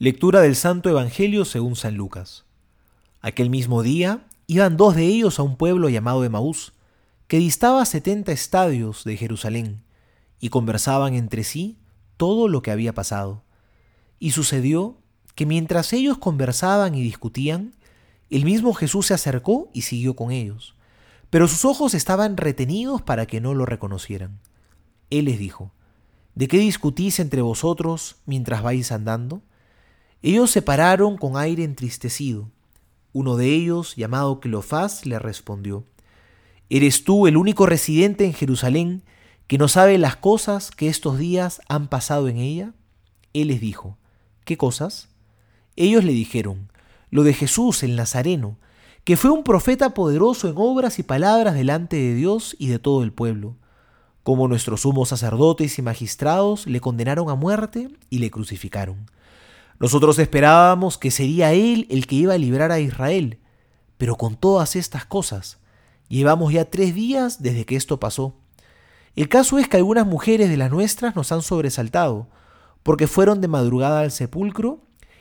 Lectura del Santo Evangelio según San Lucas. Aquel mismo día iban dos de ellos a un pueblo llamado Emaús, que distaba setenta estadios de Jerusalén, y conversaban entre sí todo lo que había pasado. Y sucedió que mientras ellos conversaban y discutían, el mismo Jesús se acercó y siguió con ellos, pero sus ojos estaban retenidos para que no lo reconocieran. Él les dijo, ¿De qué discutís entre vosotros mientras vais andando? Ellos se pararon con aire entristecido. Uno de ellos, llamado Cleofás, le respondió, ¿Eres tú el único residente en Jerusalén que no sabe las cosas que estos días han pasado en ella? Él les dijo, ¿qué cosas? Ellos le dijeron, lo de Jesús el Nazareno, que fue un profeta poderoso en obras y palabras delante de Dios y de todo el pueblo como nuestros sumos sacerdotes y magistrados le condenaron a muerte y le crucificaron. Nosotros esperábamos que sería Él el que iba a librar a Israel, pero con todas estas cosas, llevamos ya tres días desde que esto pasó. El caso es que algunas mujeres de las nuestras nos han sobresaltado, porque fueron de madrugada al sepulcro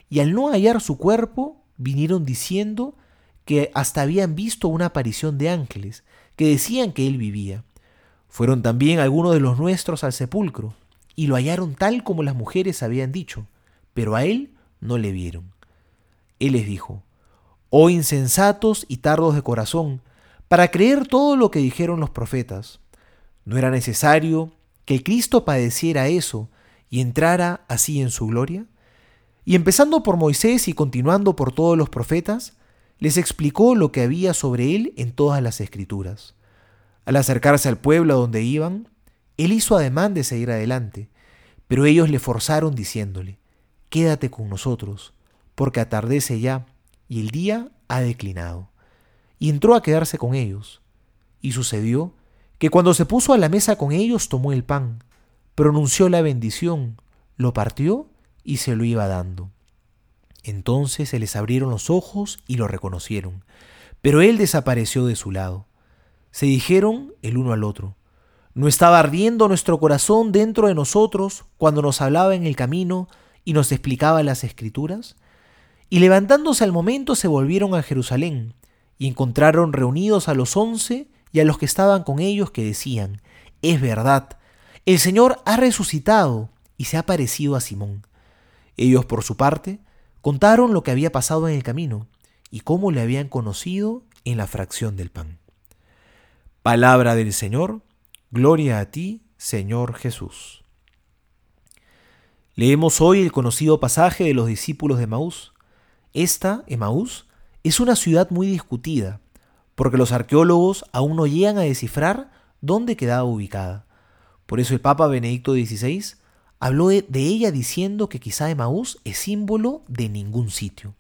y al no hallar su cuerpo vinieron diciendo que hasta habían visto una aparición de ángeles, que decían que Él vivía. Fueron también algunos de los nuestros al sepulcro, y lo hallaron tal como las mujeres habían dicho, pero a él no le vieron. Él les dijo, Oh insensatos y tardos de corazón, para creer todo lo que dijeron los profetas. ¿No era necesario que Cristo padeciera eso y entrara así en su gloria? Y empezando por Moisés y continuando por todos los profetas, les explicó lo que había sobre él en todas las escrituras. Al acercarse al pueblo a donde iban, él hizo ademán de seguir adelante, pero ellos le forzaron diciéndole, Quédate con nosotros, porque atardece ya y el día ha declinado. Y entró a quedarse con ellos. Y sucedió que cuando se puso a la mesa con ellos tomó el pan, pronunció la bendición, lo partió y se lo iba dando. Entonces se les abrieron los ojos y lo reconocieron, pero él desapareció de su lado se dijeron el uno al otro. ¿No estaba ardiendo nuestro corazón dentro de nosotros cuando nos hablaba en el camino y nos explicaba las escrituras? Y levantándose al momento se volvieron a Jerusalén y encontraron reunidos a los once y a los que estaban con ellos que decían, es verdad, el Señor ha resucitado y se ha parecido a Simón. Ellos, por su parte, contaron lo que había pasado en el camino y cómo le habían conocido en la fracción del pan. Palabra del Señor, gloria a ti, Señor Jesús. Leemos hoy el conocido pasaje de los discípulos de Maús. Esta, Emaús, es una ciudad muy discutida, porque los arqueólogos aún no llegan a descifrar dónde quedaba ubicada. Por eso el Papa Benedicto XVI habló de, ella diciendo que quizá Emaús es símbolo de ningún sitio.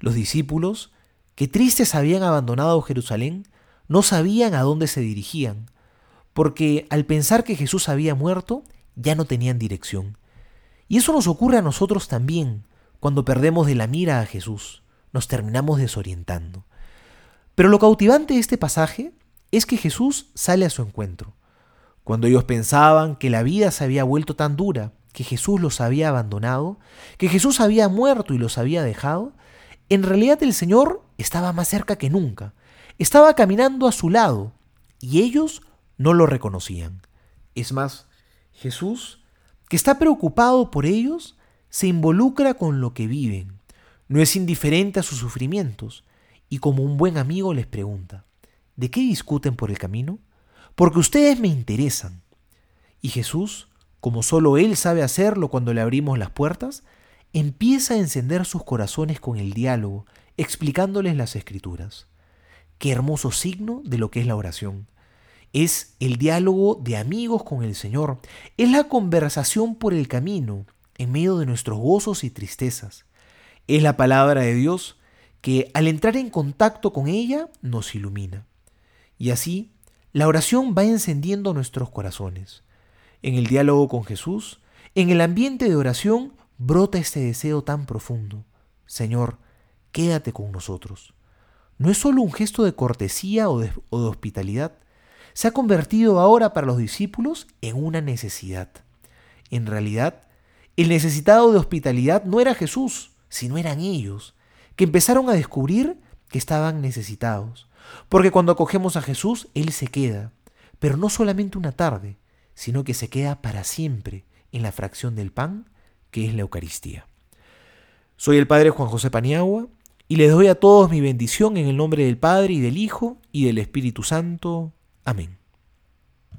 Los discípulos, que tristes habían abandonado Jerusalén, no sabían a dónde se dirigían, porque al pensar que Jesús había muerto, ya no tenían dirección. Y eso nos ocurre a nosotros también, cuando perdemos de la mira a Jesús, nos terminamos desorientando. Pero lo cautivante de este pasaje es que Jesús sale a su encuentro. Cuando ellos pensaban que la vida se había vuelto tan dura, que Jesús los había abandonado, que Jesús había muerto y los había dejado, en realidad el Señor estaba más cerca que nunca, estaba caminando a su lado y ellos no lo reconocían. Es más, Jesús, que está preocupado por ellos, se involucra con lo que viven, no es indiferente a sus sufrimientos y como un buen amigo les pregunta, ¿de qué discuten por el camino? Porque ustedes me interesan. Y Jesús, como solo Él sabe hacerlo cuando le abrimos las puertas, empieza a encender sus corazones con el diálogo, explicándoles las escrituras. Qué hermoso signo de lo que es la oración. Es el diálogo de amigos con el Señor. Es la conversación por el camino, en medio de nuestros gozos y tristezas. Es la palabra de Dios que al entrar en contacto con ella nos ilumina. Y así, la oración va encendiendo nuestros corazones. En el diálogo con Jesús, en el ambiente de oración, brota este deseo tan profundo. Señor, quédate con nosotros no es solo un gesto de cortesía o de, hospitalidad, se ha convertido ahora para los discípulos en una necesidad. En realidad, El necesitado de hospitalidad no era Jesús, sino eran ellos, que empezaron a descubrir que estaban necesitados. Porque cuando acogemos a Jesús, Él se queda, pero no solamente una tarde, sino que se queda para siempre en la fracción del pan, que es la Eucaristía. Soy el Padre Juan José Paniagua y les doy a todos mi bendición en el nombre del Padre y del Hijo y del Espíritu Santo. Amén.